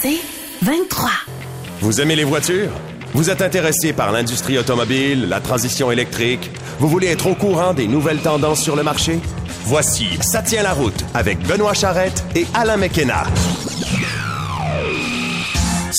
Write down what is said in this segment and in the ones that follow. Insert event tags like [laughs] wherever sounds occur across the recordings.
C'est 23. Vous aimez les voitures? Vous êtes intéressé par l'industrie automobile, la transition électrique? Vous voulez être au courant des nouvelles tendances sur le marché? Voici Ça tient la route avec Benoît Charrette et Alain McKenna.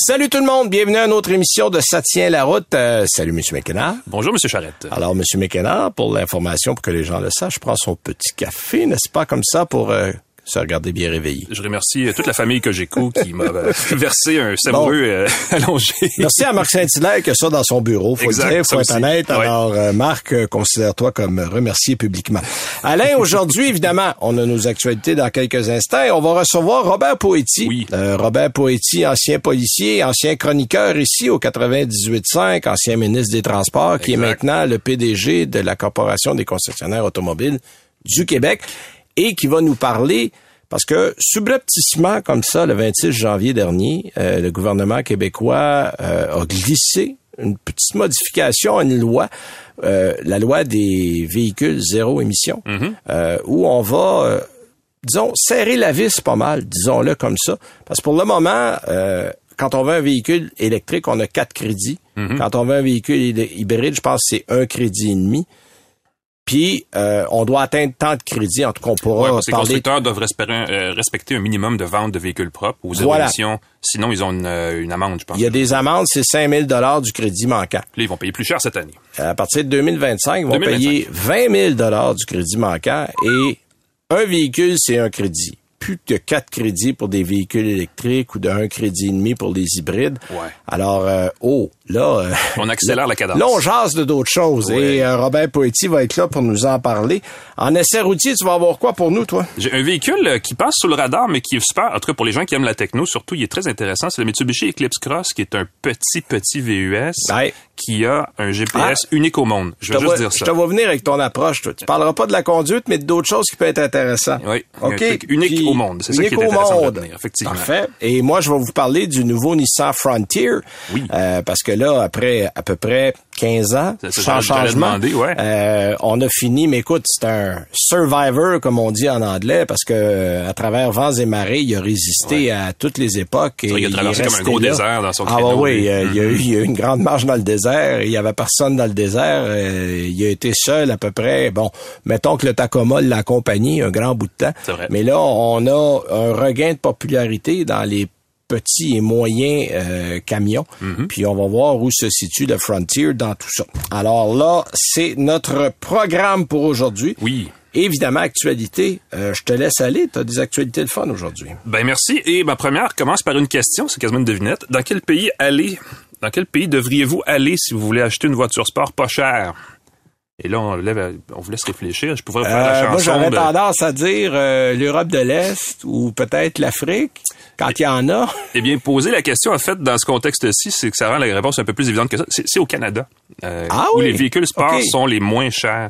Salut tout le monde, bienvenue à une autre émission de Ça tient la route. Euh, salut Monsieur McKenna. Bonjour Monsieur Charrette. Alors Monsieur McKenna, pour l'information, pour que les gens le sachent, prend son petit café, n'est-ce pas, comme ça, pour euh, se regarder bien réveillé. Je remercie euh, toute la famille Cogeco qui m'a euh, [laughs] versé un savoureux euh, [laughs] allongé. Merci à Marc Saint-Hilaire qui a ça dans son bureau, faut Exact, le dire, faut être aussi. honnête. Ouais. Alors euh, Marc, considère-toi comme remercié publiquement. Alain, [laughs] aujourd'hui, évidemment, on a nos actualités dans quelques instants et on va recevoir Robert Poetti. Oui. Euh, Robert Poetti, ancien policier, ancien chroniqueur ici au 98.5, ancien ministre des Transports, qui est maintenant le PDG de la Corporation des concessionnaires automobiles du Québec et qui va nous parler parce que subrepticement comme ça, le 26 janvier dernier, euh, le gouvernement québécois euh, a glissé une petite modification à une loi, euh, la loi des véhicules zéro émission, euh, où on va, euh, disons, serrer la vis pas mal, disons-le comme ça. Parce que pour le moment, euh, quand on veut un véhicule électrique, on a quatre crédits. Quand on veut un véhicule hy- hybride, je pense que c'est un crédit et demi. Puis, euh, on doit atteindre tant de crédits. En tout cas, on Ouais, pourra parce que les parler constructeurs doivent respecter, euh, respecter un minimum de vente de véhicules propres aux Voilà. émissions. Sinon, ils ont une, euh, une amende, je pense. Il y a des amendes, c'est 5000 dollars du crédit manquant. Là, ils vont payer plus cher cette année. À partir de 2025, ils vont 2025. payer 20 000 dollars du crédit manquant et un véhicule, c'est un crédit. Plus que quatre crédits pour des véhicules électriques ou d'un crédit et demi pour les hybrides. Ouais. Alors, euh, oh, là... euh, On accélère la cadence. Là, on jase de d'autres choses. Ouais. Et euh, Robert Poetti va être là pour nous en parler. En essai routier, tu vas avoir quoi pour nous, toi? J'ai un véhicule euh, qui passe sous le radar, mais qui est super. En tout cas, pour les gens qui aiment la techno, surtout, il est très intéressant. C'est le Mitsubishi Eclipse Cross, qui est un petit, petit VUS Ouais. Qui a un GPS unique au monde. Je Je vais te, juste vois, dire je ça. te vois venir avec ton approche. Toi. Tu parleras pas de la conduite, mais d'autres choses qui peuvent être intéressantes. Oui, un OK? truc unique Puis, au monde. C'est ça qui est unique au intéressant de monde. retenir, effectivement. Parfait. Et moi, je vais vous parler du nouveau Nissan Frontier. Oui. Euh, parce que là, après à peu près 15 ans, ça, sans changement, ouais. euh, on a fini. Mais écoute, c'est un survivor, comme on dit en anglais, parce que euh, à travers vents et marées, il a résisté à toutes les époques. Et il a traversé comme un gros là. désert dans son Ah créneau, oui, euh, il, y a eu, il y a eu une grande marche dans le désert. Il y avait personne dans le désert. euh, il a été seul à peu près. Bon, mettons que le Tacoma l'a accompagné un grand bout de temps. Vrai. Mais là, on a un regain de popularité dans les petits et moyens euh, camions. Mm-hmm. Puis on va voir où se situe le Frontier dans tout ça. Alors là, c'est notre programme pour aujourd'hui. Oui. Évidemment, actualité. Euh, je te laisse aller. Tu as des actualités de fun aujourd'hui. Ben merci. Et ma première commence par une question, c'est quasiment une devinette. Dans quel pays aller, dans quel pays devriez-vous aller si vous voulez acheter une voiture sport pas chère? Et là, on, lève, on vous laisse réfléchir. Je pourrais faire la Euh, chanson. moi, j'aurais de- tendance à dire euh, l'Europe de l'Est ou peut-être l'Afrique, quand il y en a. [laughs] Eh bien, poser la question, en fait, dans ce contexte-ci, c'est que ça rend la réponse un peu plus évidente que ça. C'est au Canada. euh, Ah où oui? les véhicules sport sont les moins chers.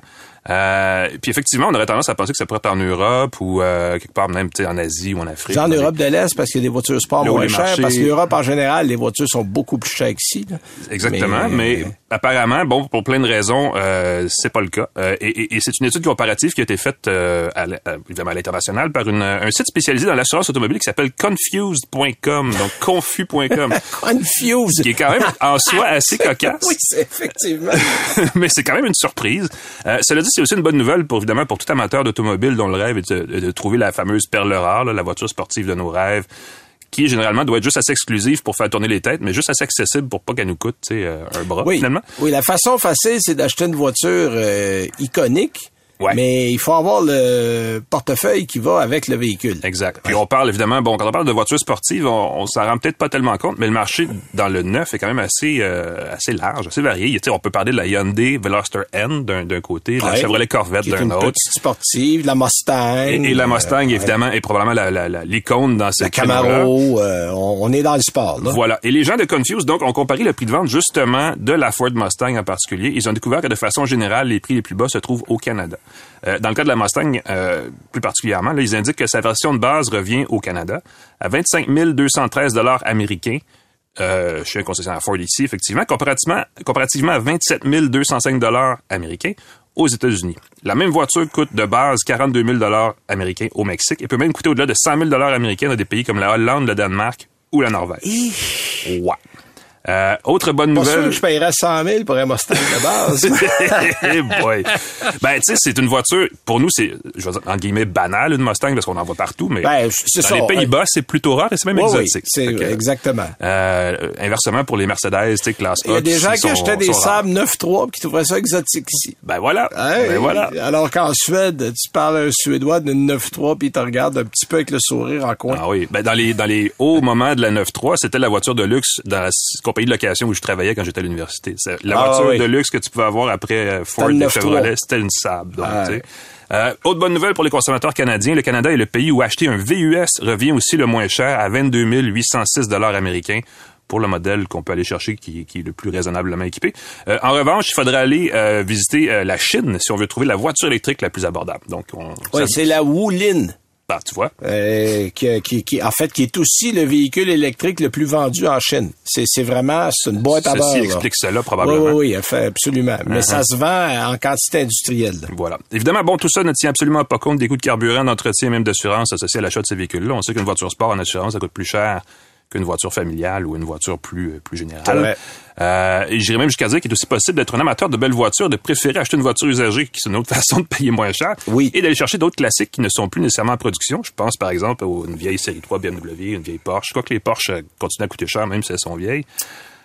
Euh, puis effectivement, on aurait tendance à penser que ça pourrait être en Europe ou euh, quelque part même en Asie ou en Afrique. En Europe de l'Est parce qu'il y a des voitures sport moins chères. marchés- Parce que l'Europe, en général, les voitures sont beaucoup plus chères qu'ici. Exactement, mais, apparemment, bon, pour plein de raisons, euh, c'est pas le cas. Euh, et et- et c'est une étude comparative qui a été faite, euh, à, à- évidemment, à l'international par une, un site spécialisé dans l'assurance automobile qui s'appelle confused.com, donc [laughs] confus.com, Confused. qui est quand même en soi assez cocasse. [laughs] Oui, c'est effectivement. [laughs] mais c'est quand même une surprise. Euh, cela dit, c'est aussi une bonne nouvelle pour évidemment pour tout amateur d'automobile dont le rêve est de, de trouver la fameuse perle rare, là, la voiture sportive de nos rêves, qui généralement doit être juste assez exclusive pour faire tourner les têtes, mais juste assez accessible pour pas qu'elle nous coûte tu sais, euh, un bras Oui. finalement. Oui, la façon facile, c'est d'acheter une voiture euh, iconique. Ouais. Mais il faut avoir le portefeuille qui va avec le véhicule. Exact. Puis on parle évidemment, bon, quand on parle de voitures sportives, on, on s'en rend peut-être pas tellement compte, mais le marché dans le neuf est quand même assez euh, assez large, assez varié. Tu sais, on peut parler de la Hyundai Veloster N d'un d'un côté, de la. Chevrolet Corvette d'un autre. petite sportive, la Mustang. Et, et la euh, Mustang, évidemment, est probablement la- l'icône dans ce la. Camaro. euh, on, on est dans le sport, là. Voilà. Et les gens de Confuse, donc, ont comparé le prix de vente justement de la Ford Mustang en particulier. Ils ont découvert que de façon générale, les prix les plus bas se trouvent au Canada. Euh, dans le cas de la Mustang, euh, plus particulièrement, là, ils indiquent que sa version de base revient au Canada à 25 213 dollars américains. Euh, chez un concessionnaire Ford ici, effectivement, comparativement, comparativement à 27 205 dollars américains aux États-Unis. La même voiture coûte de base 42 000 dollars américains au Mexique et peut même coûter au-delà de 100 000 dollars américains dans des pays comme la Hollande, le Danemark ou la Norvège. Ouais. Euh, autre bonne Pas nouvelle. sûr que je paierais 100 000 pour un Mustang de base. [laughs] Boy. Ben, tu sais, c'est une voiture, pour nous, c'est, je vais dire, en guillemets, banale, une Mustang, parce qu'on en voit partout, mais Ben, c'est dans ça. les Pays-Bas, c'est plutôt rare et c'est même Oui, exotique. que, exactement. euh, inversement, pour les Mercedes, tu sais, classe Il y a des gens qui achetaient des sables 9-3 puis qui trouveraient ça exotique ici. Ben voilà. Hey, ben voilà. Alors qu'en Suède, tu parles à un Suédois d'une 9-3 puis il te regarde un petit peu avec le sourire en coin. Ah oui. Ben, dans les, dans les hauts moments de la 9.3, c'était la voiture de luxe dans la compagnie de location où je travaillais quand j'étais à l'université. La Ah voiture oui. de luxe que tu pouvais avoir après euh, Ford et 9.3. Chevrolet, c'était une. Donc, Ah. Euh, autre bonne nouvelle pour les consommateurs canadiens, le Canada est le pays où acheter un VUS revient aussi le moins cher à 22 806 dollars américains pour le modèle qu'on peut aller chercher qui, qui est le plus raisonnablement équipé. Euh, en revanche, il faudrait aller euh, visiter euh, la Chine si on veut trouver la voiture électrique la plus abordable. Donc, on, c'est la Wulin. Bah, tu vois. Euh, qui, qui, qui- en fait, qui est aussi le véhicule électrique le plus vendu en Chine. C'est, c'est vraiment, c'est une boîte à beurre. Ceci explique cela Oui, probablement. oui, oui, fait absolument. Mais Uh-huh. ça se vend en quantité industrielle. là. Voilà. Évidemment, bon, tout ça ne tient absolument pas compte des coûts de carburant, d'entretien et même d'assurance associés à l'achat de ces véhicules-là. On sait qu'une voiture sport en assurance, ça coûte plus cher qu'une voiture familiale ou une voiture plus, euh, plus générale. Euh, j'irais même jusqu'à dire qu'il est aussi possible d'être un amateur de belles voitures, de préférer acheter une voiture usagée, qui est une autre [laughs] façon de payer moins cher, Oui. et d'aller chercher d'autres classiques qui ne sont plus nécessairement en production. Je pense par exemple à une vieille série 3 BMW, une vieille Porsche. Je crois que les Porsche euh, continuent à coûter cher, même si elles sont vieilles.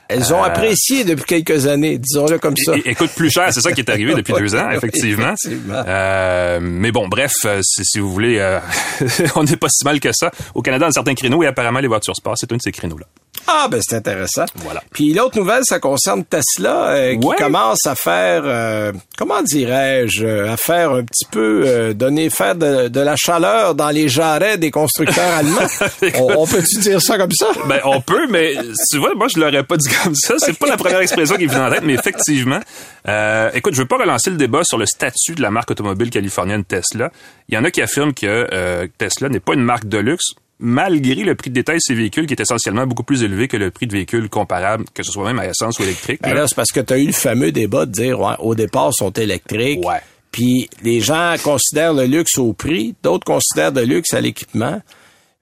Elles ont apprécié depuis quelques années, disons-le comme ça. Et, et coûte plus cher, c'est ça qui est arrivé depuis [laughs] deux ans, effectivement. Effectivement. Euh, mais bon, bref, euh, si, si vous voulez, euh, [laughs] on n'est pas si mal que ça. Au Canada, dans certains créneaux, et apparemment, les voitures sport, c'est un de ces créneaux-là. Ah, ben c'est intéressant. Voilà. Puis l'autre nouvelle, ça concerne Tesla, euh, qui Ouais. commence à faire, euh, comment dirais-je, euh, à faire un petit peu, euh, donner, faire de, de la chaleur dans les jarrets des constructeurs allemands. [laughs] on, on peut-tu dire ça comme ça? Ben, on peut, mais tu vois, moi, je l'aurais pas dit comme ça. C'est pas la première expression qui me vient en tête, mais effectivement. Euh, écoute, je veux pas relancer le débat sur le statut de la marque automobile californienne Tesla. Il y en a qui affirment que Tesla n'est pas une marque de luxe, malgré le prix de détail de ses véhicules qui est essentiellement beaucoup plus élevé que le prix de véhicules comparables, que ce soit même à essence ou électrique. Ben là. c'est parce que tu as eu le fameux débat de dire, ouais, au départ, ils sont électriques. Ouais. Puis les gens considèrent le luxe au prix, d'autres considèrent le luxe à l'équipement.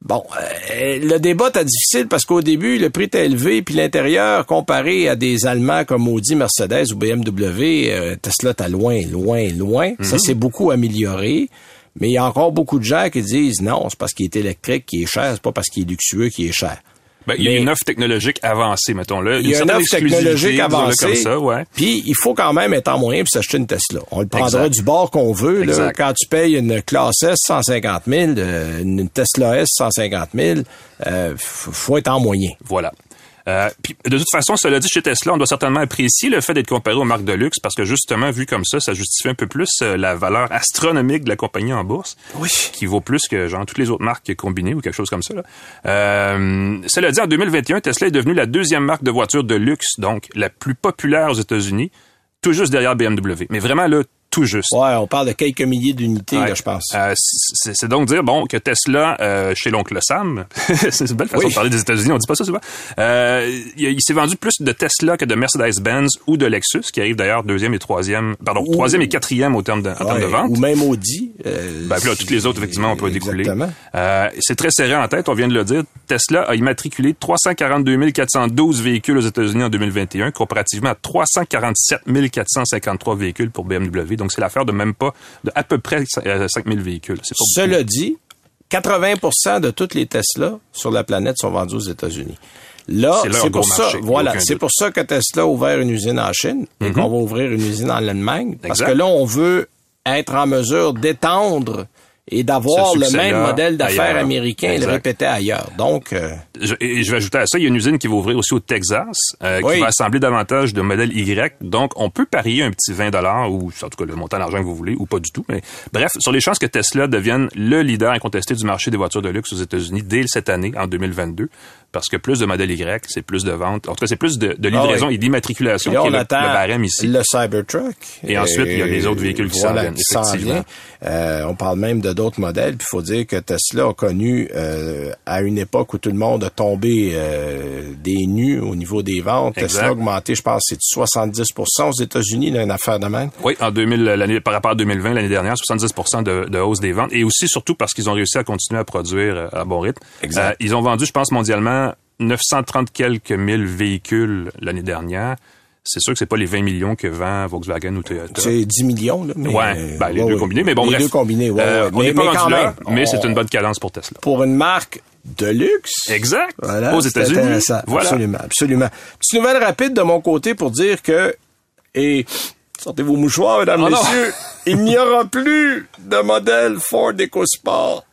Bon, euh, le débat était difficile parce qu'au début, le prix était élevé, puis l'intérieur, comparé à des Allemands comme Audi, Mercedes ou BMW, euh, Tesla t'as loin, loin, loin. Ça s'est beaucoup amélioré. Mais il y a encore beaucoup de gens qui disent non, c'est parce qu'il est électrique qui est cher, c'est pas parce qu'il est luxueux qui est cher. Ben, il y a une offre technologique avancée, mettons là. Il y a une offre technologique avancée. comme ça, ouais. Puis il faut quand même être en moyen pour s'acheter une Tesla. On le prendra Exact. du bord qu'on veut. Là, quand tu payes une classe S 150 000, euh, une Tesla S 150 000, euh, faut être en moyen. Voilà. Euh, puis, de toute façon, cela dit, chez Tesla, on doit certainement apprécier le fait d'être comparé aux marques de luxe parce que justement, vu comme ça, ça justifie un peu plus euh, la valeur astronomique de la compagnie en bourse, Oui. qui vaut plus que genre toutes les autres marques combinées ou quelque chose comme ça. Là. Euh, cela dit, en 2021, Tesla est devenue la deuxième marque de voitures de luxe, donc la plus populaire aux États-Unis, tout juste derrière BMW. Mais vraiment là, tout juste. Ouais, on parle de quelques milliers d'unités, Ouais. je pense. Euh, c'est donc dire bon que Tesla euh, chez l'oncle Sam, [laughs] c'est une belle façon Oui. de parler des États-Unis, on dit pas ça souvent. Euh, il, il s'est vendu plus de Tesla que de Mercedes-Benz ou de Lexus, qui arrive d'ailleurs deuxième et troisième, pardon, Ou- troisième et quatrième au terme de, en Ouais, de vente. Ou même Audi. euh, Ben, puis là, toutes les autres, effectivement, on peut découler. Euh, c'est très serré en tête, on vient de le dire. Tesla a immatriculé 342 412 véhicules aux États-Unis en 2021, comparativement à 347 453 véhicules pour BMW. Donc, c'est l'affaire de même pas, de à peu près euh, 5000 véhicules. C'est pas beaucoup. Cela dit, 80% de toutes les Tesla sur la planète sont vendues aux États-Unis. Là, C'est pour ça, marché, voilà, c'est pour ça que Tesla a ouvert une usine en Chine et qu'on va ouvrir une usine en Allemagne, parce Exact. que là, on veut être en mesure d'étendre et d'avoir le même modèle d'affaires américain et le répéter ailleurs. Donc, euh, Je, et je vais ajouter à ça, il y a une usine qui va ouvrir aussi au Texas, euh, Oui. qui va assembler davantage de modèles Y. Donc, on peut parier un petit 20 dollars ou en tout cas le montant d'argent que vous voulez ou pas du tout. Mais bref, sur les chances que Tesla devienne le leader incontesté du marché des voitures de luxe aux États-Unis dès cette année, en 2022, parce que plus de modèles Y, c'est plus de ventes. En tout cas, c'est plus de, de livraison Ah oui. et d'immatriculation qui est on le, barème ici. le Cybertruck. Et ensuite, il y a les autres véhicules qui s'en voilà, viennent, s'en effectivement. viennent. Euh, on parle même de d'autres modèles. Puis il faut dire que Tesla a connu, euh, à une époque où tout le monde a tombé euh, des nues au niveau des ventes, Exact. Tesla a augmenté, je pense, c'est de 70% aux États-Unis, une affaire de même. Oui, en 2000, l'année, par rapport à 2020, l'année dernière, 70 de, de hausse des ventes. Et aussi, surtout, parce qu'ils ont réussi à continuer à produire euh, à bon rythme. Exact. Euh, ils ont vendu, je pense, mondialement 930 quelques mille véhicules l'année dernière c'est sûr que c'est pas les 20 millions que vend Volkswagen ou Toyota. C'est 10 millions, là. Mais, ouais, ben, les deux combinés, mais bon, les bref. deux combinés, ouais, euh, ouais. On n'est pas rendu là, mais on... c'est une bonne cadence pour Tesla. Pour une marque de luxe. Exact. Voilà, Aux États-Unis. Voilà. Absolument, absolument. Petite nouvelle rapide de mon côté pour dire que, et sortez vos mouchoirs, mesdames, oh messieurs, il n'y aura plus de modèle Ford EcoSport.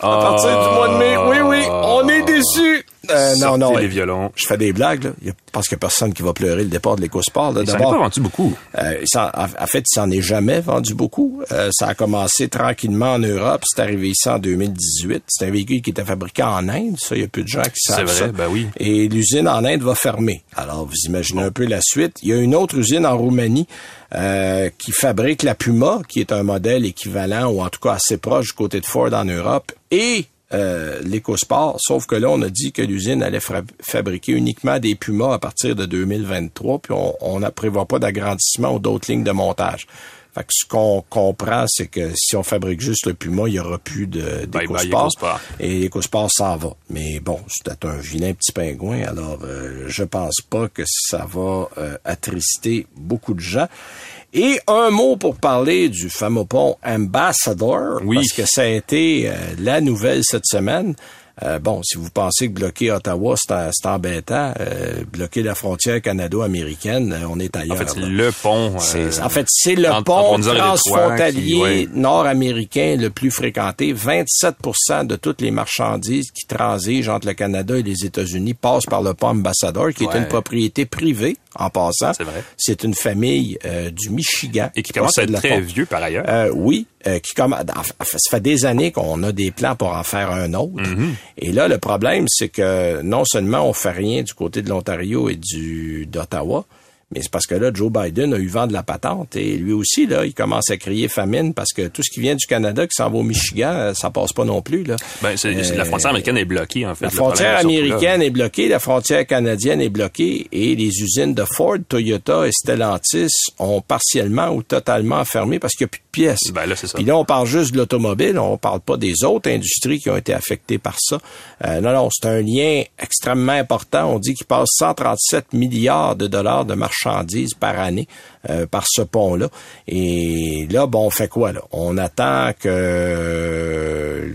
À partir du mois de mai, oui, oui, on est déçus. Euh, non, non. les violons. Je fais des blagues, là. Qu'il n'y a personne qui va pleurer le départ de l'écosport. Il s'en pas vendu beaucoup. Euh, en, fait, il s'en est jamais vendu beaucoup. Euh, ça a commencé tranquillement en Europe. C'est arrivé ici en 2018. C'est un véhicule qui était fabriqué en Inde. Ça, il y a peu de gens qui savent vrai, ça. Ben oui. Et l'usine en Inde va fermer. Alors, vous imaginez un peu la suite. Il y a une autre usine en Roumanie euh, qui fabrique la Puma, qui est un modèle équivalent ou en tout cas assez proche du côté de Ford en Europe. Et euh, l'écosport, sauf que là, on a dit que l'usine allait fabriquer uniquement des Pumas à partir de 2023, puis on ne prévoit pas d'agrandissement ou d'autres lignes de montage. Fait que ce qu'on comprend, c'est que si on fabrique juste le Puma, il y aura plus de d'écosport. Et l'écosport s'en va. Mais bon, c'est un vilain petit pingouin, alors euh, je pense pas que ça va euh, attrister beaucoup de gens. Et un mot pour parler du fameux pont Ambassador, oui. parce que ça a été euh, la nouvelle cette semaine. Euh, bon, si vous pensez que bloquer Ottawa, c'est embêtant, euh, bloquer la frontière canado-américaine, euh, on est ailleurs. En fait, c'est le pont. en fait, c'est le pont transfrontalier nord-américain le plus fréquenté. 27% de toutes les marchandises qui transigent entre le Canada et les États-Unis passent par le pont Ambassador, qui est une propriété privée, en passant. C'est une famille du Michigan. Et qui commence à être très vieux, par ailleurs. oui, qui comme ça fait des années qu'on a des plans pour en faire un autre. Mm-hmm. Et là, le problème, c'est que non seulement on fait rien du côté de l'Ontario et du d'Ottawa, mais c'est parce que là, Joe Biden a eu vent de la patente et lui aussi, là, il commence à crier famine parce que tout ce qui vient du Canada qui s'en va au Michigan, euh, ça passe pas non plus. Là. Ben, c'est, la frontière américaine est bloquée, en fait. La frontière américaine est bloquée, la frontière canadienne est bloquée et les usines de Ford, Toyota et Stellantis ont partiellement ou totalement fermé parce qu'il n'y a plus de pièces. Ben là, c'est ça. Puis là, on parle juste de l'automobile, on parle pas des autres industries qui ont été affectées par ça. Euh, non, non, c'est un lien extrêmement important. On dit qu'il passe 137 milliards de dollars de marché par année euh, par ce pont-là. Et là, bon, on fait quoi là? On attend que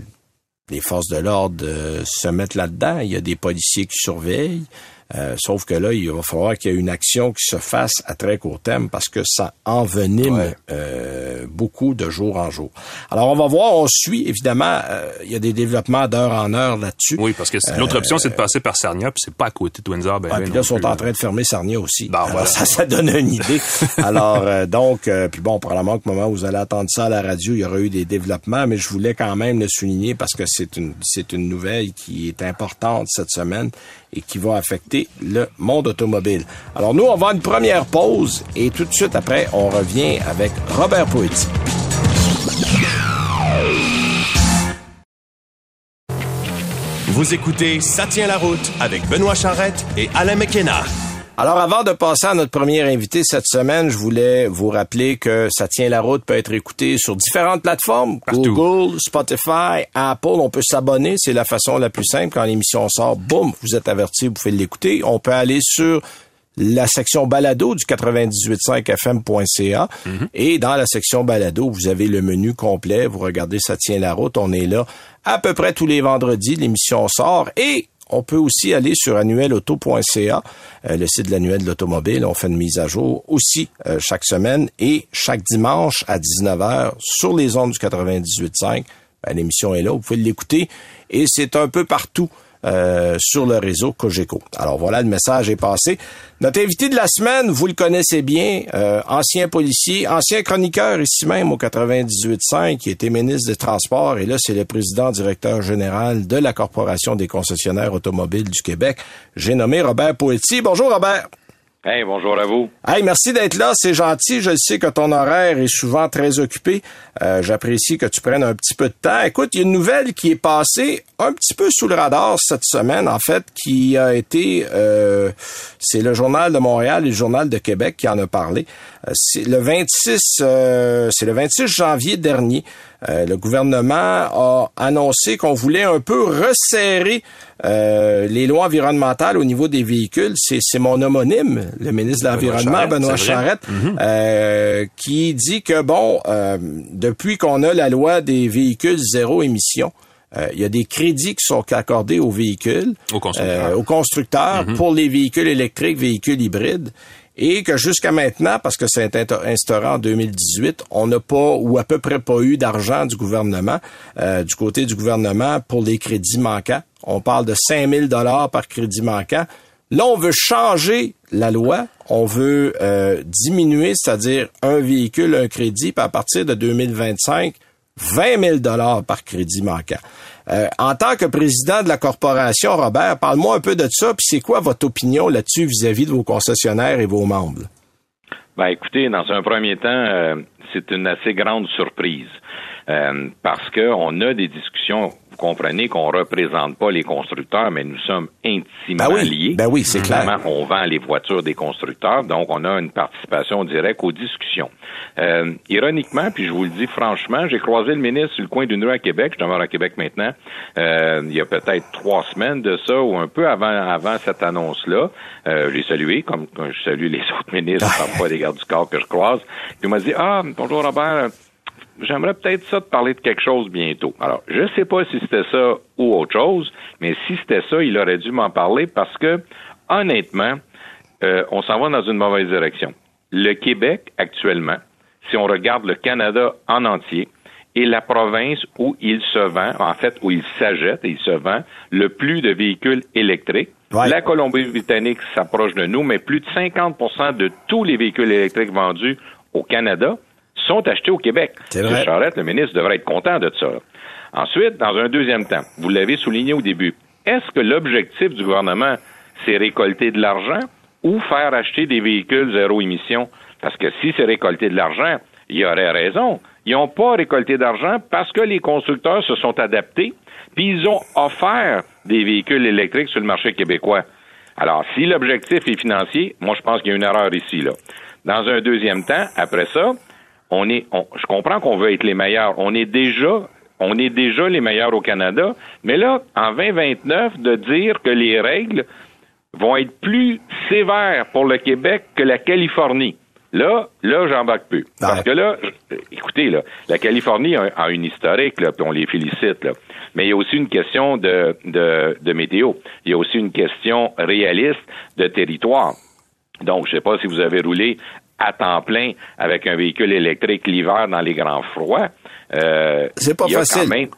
les forces de l'ordre euh, se mettent là-dedans. Il y a des policiers qui surveillent. Euh, sauf que là, il va falloir qu'il y ait une action qui se fasse à très court terme parce que ça envenime euh, beaucoup de jour en jour. Alors, on va voir, on suit, évidemment, euh, il y a des développements d'heure en heure là-dessus. Oui, parce que l'autre option, c'est de passer par Sarnia, puis c'est pas à côté de Windsor. Ben, ah, puis là, ils sont en train de fermer Sarnia aussi. Ben, voilà. Ça, ça donne une idée. [laughs] Alors, donc, puis bon, probablement qu'au moment où vous allez attendre ça à la radio, il y aura eu des développements, mais je voulais quand même le souligner parce que c'est une, c'est une nouvelle qui est importante cette semaine et qui va affecter le monde automobile. Alors nous, on va à une première pause et tout de suite après, on revient avec Robert Poetti. Vous écoutez Ça tient la route avec Benoît Charrette et Alain McKenna. Alors, avant de passer à notre premier invité cette semaine, je voulais vous rappeler que Ça tient la route peut être écouté sur différentes plateformes. Partout. Google, Spotify, Apple. On peut s'abonner. C'est la façon la plus simple. Quand l'émission sort, boum, vous êtes averti, vous pouvez l'écouter. On peut aller sur la section balado du 98.5fm.ca et dans la section balado, vous avez le menu complet. Vous regardez Ça tient la route. On est là à peu près tous les vendredis. L'émission sort et on peut aussi aller sur annuelauto.ca, euh, le site de l'annuel de l'automobile. On fait une mise à jour aussi euh, chaque semaine et chaque dimanche à 19h sur les ondes du 98.5. Ben, L'émission est là, vous pouvez l'écouter et c'est un peu partout. Euh, sur le réseau Cogeco. Alors voilà, le message est passé. Notre invité de la semaine, vous le connaissez bien, euh, ancien policier, ancien chroniqueur ici même au 98.5, qui était ministre des Transports, et là c'est le président directeur général de la Corporation des concessionnaires automobiles du Québec. J'ai nommé Robert Poetti. Bonjour Robert. Hey, bonjour à vous. Hey, merci d'être là, c'est gentil. Je sais que ton horaire est souvent très occupé. Euh, J'apprécie que tu prennes un petit peu de temps. Écoute, il y a une nouvelle qui est passée un petit peu sous le radar cette semaine, en fait, qui a été, euh, c'est le journal de Montréal et le journal de Québec qui en a parlé. Euh, c'est le 26, euh, c'est le 26 janvier dernier. Euh, le gouvernement a annoncé qu'on voulait un peu resserrer euh, les lois environnementales au niveau des véhicules. C'est mon homonyme, le ministre de l'Environnement, Benoît Charette, mm-hmm. qui dit que, bon, depuis qu'on a la loi des véhicules zéro émission, il y a des crédits qui sont accordés aux véhicules, aux constructeurs, mm-hmm. pour les véhicules électriques, véhicules hybrides et que jusqu'à maintenant, parce que c'est instauré en 2018, on n'a pas ou à peu près pas eu d'argent du gouvernement, euh, du côté du gouvernement pour les crédits manquants. On parle de 5000 dollars par crédit manquant. Là, on veut changer la loi. On veut euh, diminuer, c'est-à-dire un véhicule, un crédit, puis à partir de 2025, 20 000 dollars par crédit manquant. Euh, en tant que président de la corporation, Robert, parle-moi un peu de ça, puis c'est quoi votre opinion là-dessus vis-à-vis de vos concessionnaires et vos membres? Ben, écoutez, dans un premier temps, euh, c'est une assez grande surprise euh, parce qu'on a des discussions comprenez qu'on représente pas les constructeurs, mais nous sommes intimement ben liés. Ben oui, c'est clair. On vend les voitures des constructeurs, donc on a une participation directe aux discussions. Euh, ironiquement, puis je vous le dis franchement, j'ai croisé le ministre sur le coin d'une rue à Québec. Je demeure à Québec maintenant. Euh, il y a peut-être trois semaines de ça, ou un peu avant avant cette annonce-là. Euh, j'ai salué, comme, comme, je salue les [laughs] autres ministres, parfois des gardes du corps que je croise. Il m'a dit Ah, bonjour Robert j'aimerais peut-être ça de parler de quelque chose bientôt. Alors, je ne sais pas si c'était ça ou autre chose, mais si c'était ça, il aurait dû m'en parler parce que, honnêtement, euh, on s'en va dans une mauvaise direction. Le Québec, actuellement, si on regarde le Canada en entier, est la province où il se vend, en fait, où il s'achète et il se vend le plus de véhicules électriques. La Colombie-Britannique s'approche de nous, mais plus de 50% de tous les véhicules électriques vendus au Canada sont achetés au Québec. Vrai. Charette, le ministre, devrait être content de ça. Ensuite, dans un deuxième temps, vous l'avez souligné au début, est-ce que l'objectif du gouvernement, c'est récolter de l'argent ou faire acheter des véhicules zéro émission? Parce que si c'est récolter de l'argent, il y aurait raison. Ils n'ont pas récolté d'argent parce que les constructeurs se sont adaptés, puis ils ont offert des véhicules électriques sur le marché québécois. Alors, si l'objectif est financier, moi, je pense qu'il y a une erreur ici, là. Dans un deuxième temps, après ça, on est, je comprends qu'on veut être les meilleurs. On est déjà, on est déjà les meilleurs au Canada. Mais là, en 2029, de dire que les règles vont être plus sévères pour le Québec que la Californie. Là, là, j'embarque plus. Parce que là, écoutez, là, la Californie a, une historique, là, puis on les félicite, là. Mais il y a aussi une question de, de, de météo. Il y a aussi une question réaliste de territoire. Donc, je sais pas si vous avez roulé à temps plein avec un véhicule électrique l'hiver dans les grands froids. Euh, c'est pas facile.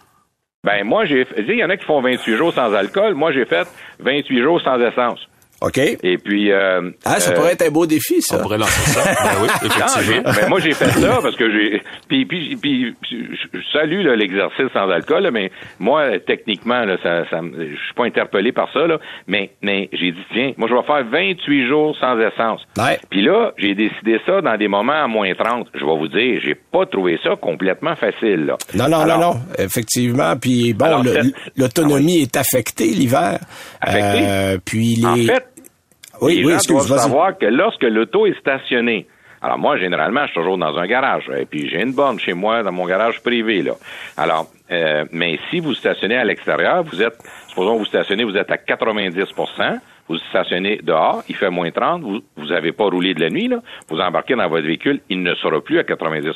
ben moi j'ai il y en a qui font 28 jours sans alcool, moi j'ai fait 28 jours sans essence. OK. Et puis. Euh, ah, ça pourrait être un beau défi, ça. On pourrait lancer ça. [laughs] ben oui, effectivement. ben, moi, j'ai fait ça parce que j'ai. Puis, puis, puis je salue l'exercice sans alcool, mais moi, techniquement, là, ça, ça, je suis pas interpellé par ça, là, mais, mais j'ai dit, tiens, moi, je vais faire 28 jours sans essence. Ouais. Puis là, j'ai décidé ça dans des moments à moins 30. Je vais vous dire, j'ai pas trouvé ça complètement facile, là. Non, non, non, non, effectivement. Puis, bon, l'autonomie ah est affectée l'hiver. Affectée? Euh, puis les... En fait, oui, les oui, gens doivent savoir que lorsque l'auto est stationnée, alors moi, généralement, je suis toujours dans un garage. Et puis j'ai une borne chez moi, dans mon garage privé. là. Alors, euh, mais si vous stationnez à l'extérieur, vous êtes, supposons vous stationnez, vous êtes à 90 vous stationnez dehors, il fait moins 30, vous vous avez pas roulé de la nuit, là, vous embarquez dans votre véhicule, il ne sera plus à 90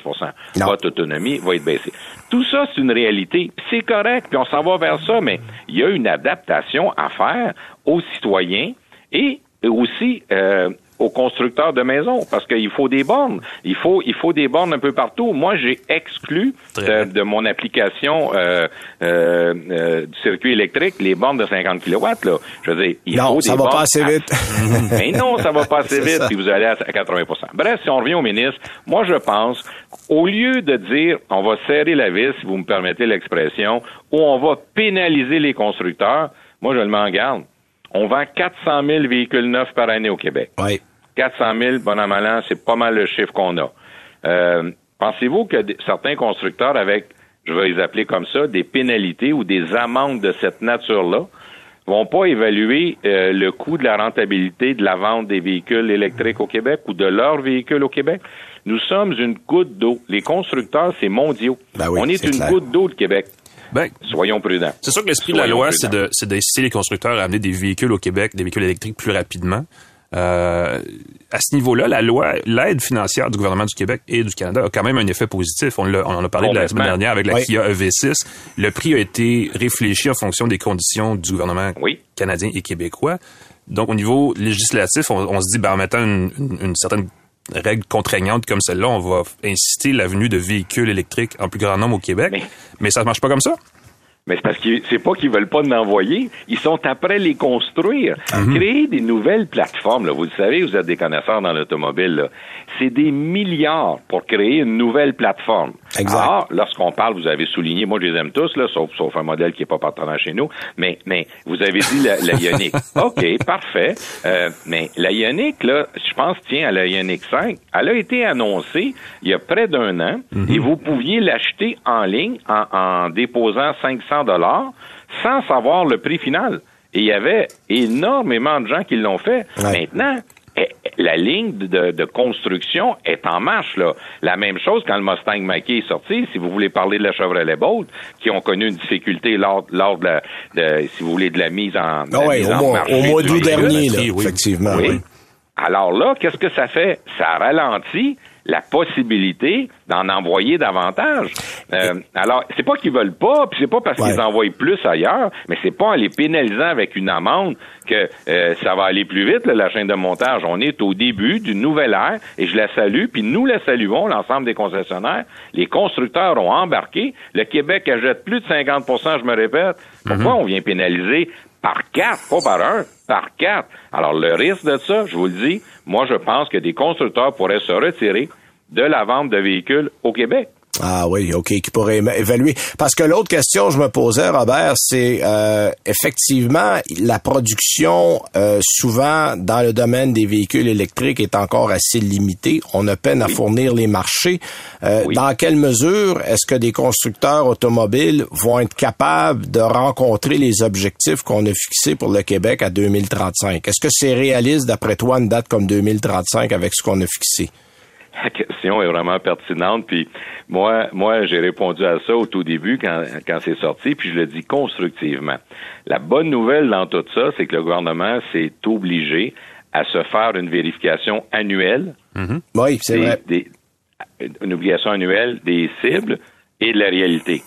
Votre autonomie va être baissée. Tout ça, c'est une réalité. C'est correct, puis on s'en va vers ça, mais il y a une adaptation à faire aux citoyens et aussi euh, aux constructeurs de maisons parce qu'il faut des bornes. Il faut il faut des bornes un peu partout. Moi, j'ai exclu de, mon application euh, euh, euh, du circuit électrique les bornes de 50 kW. Là. Je veux dire, il non, faut ça va pas assez vite. [laughs] Mais non, ça va pas assez [laughs] vite si vous allez à 80% Bref, si on revient au ministre, moi je pense au lieu de dire on va serrer la vis, si vous me permettez l'expression, ou on va pénaliser les constructeurs, moi je le mets en garde on vend 400 000 véhicules neufs par année au Québec. Oui. 400 000, bon an, mal an, c'est pas mal le chiffre qu'on a. Euh, pensez-vous que certains constructeurs, avec, je vais les appeler comme ça, des pénalités ou des amendes de cette nature-là, vont pas évaluer euh, le coût de la rentabilité de la vente des véhicules électriques au Québec ou de leurs véhicules au Québec? Nous sommes une goutte d'eau. Les constructeurs, c'est mondiaux. Ben oui, On est, une clair. goutte d'eau, le Québec. Ben, Soyons prudents. C'est sûr que l'esprit de la loi, c'est de, c'est d'inciter les constructeurs à amener des véhicules au Québec, des véhicules électriques plus rapidement. Euh, à ce niveau-là, la loi, l'aide financière du gouvernement du Québec et du Canada a quand même un effet positif. On, l'a- on en a parlé de la semaine dernière avec la Oui. Kia EV6. Le prix a été réfléchi en fonction des conditions du gouvernement Oui. canadien et québécois. Donc, au niveau législatif, on, on se dit, ben, en mettant une, une- une certaine règle contraignante comme celle-là, on va inciter la venue de véhicules électriques en plus grand nombre au Québec. Mais, Mais- ça ne marche pas comme ça? Mais c'est parce que c'est pas qu'ils veulent pas en envoyer, ils sont après les construire. Mhm. Créer des nouvelles plateformes, là, vous le savez, vous êtes des connaisseurs dans l'automobile, c'est des milliards pour créer une nouvelle plateforme. Exact. Alors, lorsqu'on parle, vous avez souligné, moi je les aime tous, là, sauf, sauf un modèle qui est pas partenaire chez nous, mais, mais vous avez dit la, la Ioniq. [laughs] OK, parfait. Euh, mais la Ioniq, là, je pense, tiens, à la Ioniq 5, elle a été annoncée il y a près d'un an et vous pouviez l'acheter en ligne en, en déposant 500 dollars sans savoir le prix final. Et il y avait énormément de gens qui l'ont fait. Ouais. Maintenant, la ligne de, de construction est en marche. Là. La même chose quand le Mustang Mach-E est sorti, si vous voulez parler de la Chevrolet Bolt, qui ont connu une difficulté lors, lors de, la, de, si vous voulez, de la mise en, de la Ah ouais, mise au en mois, marché au mois du d'août dernier, là, Oui, oui. effectivement. Oui. oui. Alors là, qu'est-ce que ça fait? Ça ralentit la possibilité d'en envoyer davantage. Euh, alors, c'est pas qu'ils veulent pas, puis c'est pas parce Ouais. qu'ils envoient plus ailleurs, mais c'est pas en les pénalisant avec une amende que euh, ça va aller plus vite, là, la chaîne de montage. On est au début d'une nouvelle ère, et je la salue, puis nous la saluons, l'ensemble des concessionnaires. Les constructeurs ont embarqué. Le Québec achète plus de 50% je me répète. Pourquoi on vient pénaliser par quatre, pas par un, par quatre. Alors, le risque de ça, je vous le dis, moi, je pense que des constructeurs pourraient se retirer de la vente de véhicules au Québec. Ah oui, OK, qui pourrait évaluer. Parce que l'autre question que je me posais, Robert, c'est euh, effectivement la production, euh, souvent dans le domaine des véhicules électriques, est encore assez limitée. On a peine à fournir les marchés. Euh, Oui. Dans quelle mesure est-ce que des constructeurs automobiles vont être capables de rencontrer les objectifs qu'on a fixés pour le Québec à 2035? Est-ce que c'est réaliste, d'après toi, une date comme 2035 avec ce qu'on a fixé? [laughs] La question est vraiment pertinente. Puis moi, moi, j'ai répondu à ça au tout début quand, quand c'est sorti, puis je le dis constructivement. La bonne nouvelle dans tout ça, c'est que le gouvernement s'est obligé à se faire une vérification annuelle Oui, c'est vrai. des- une obligation annuelle des cibles et de la réalité.